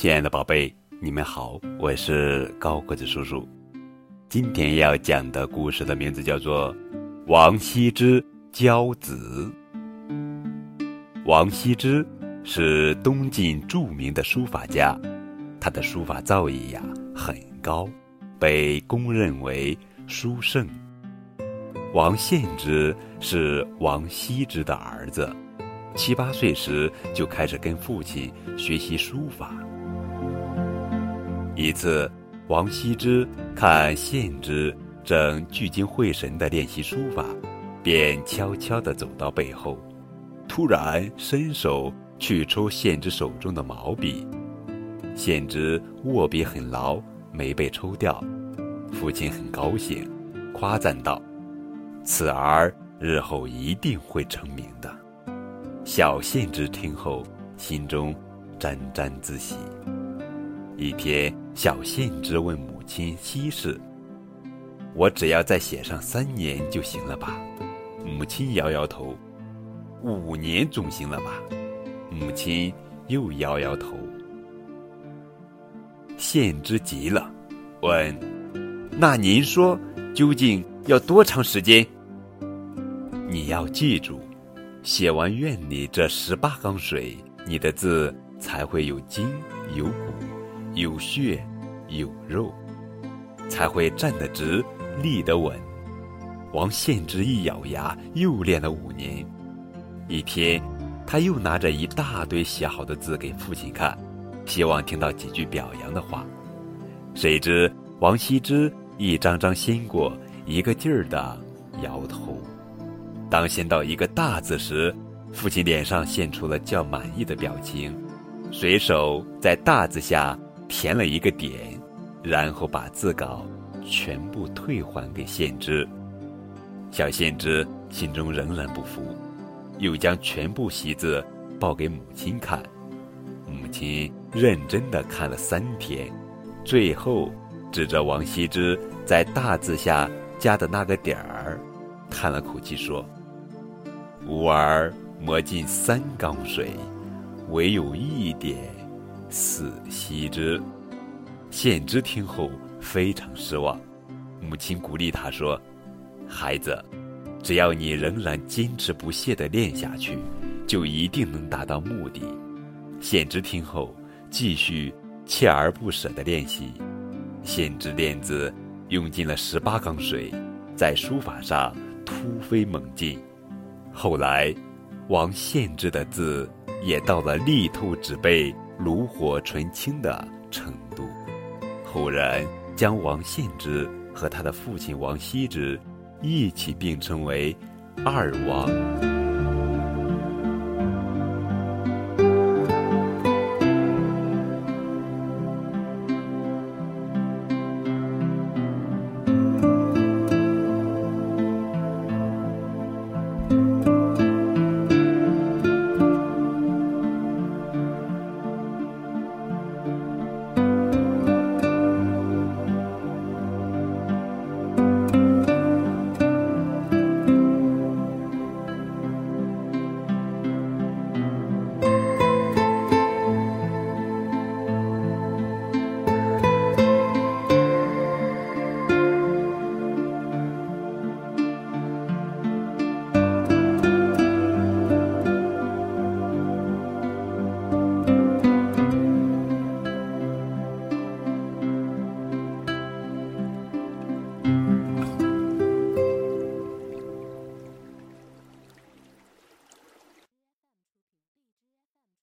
亲爱的宝贝，你们好，我是高个子叔叔。今天要讲的故事的名字叫做《王羲之教子》。王羲之是东晋著名的书法家，他的书法造诣呀很高，被公认为书圣。王献之是王羲之的儿子，七八岁时就开始跟父亲学习书法。一次，王羲之看献之正聚精会神地练习书法，便悄悄地走到背后，突然伸手去抽献之手中的毛笔。献之握笔很牢，没被抽掉。父亲很高兴，夸赞道：“此儿日后一定会成名的。”小献之听后，心中沾沾自喜。一天，小献之问母亲西事：“我只要再写上三年就行了吧？”母亲摇摇头：“五年总行了吧？”母亲又摇摇头。献之急了，问：“那您说，究竟要多长时间？”你要记住，写完院里这十八缸水，你的字才会有筋有骨。有血有肉，才会站得直、立得稳。王献之一咬牙，又练了五年。一天，他又拿着一大堆写好的字给父亲看，希望听到几句表扬的话。谁知王羲之一张张掀过，一个劲儿的摇头。当掀到一个大字时，父亲脸上现出了较满意的表情，随手在大字下。填了一个点，然后把字稿全部退还给献之。小献之心中仍然不服，又将全部习字报给母亲看。母亲认真的看了三天，最后指着王羲之在大字下加的那个点儿，叹了口气说：“吾儿磨尽三缸水，唯有一点。”死羲之，献之听后非常失望。母亲鼓励他说：“孩子，只要你仍然坚持不懈地练下去，就一定能达到目的。”献之听后继续锲而不舍地练习。献之练字用尽了十八缸水，在书法上突飞猛进。后来，王献之的字也到了力透纸背。炉火纯青的程度，后人将王献之和他的父亲王羲之一起并称为“二王”。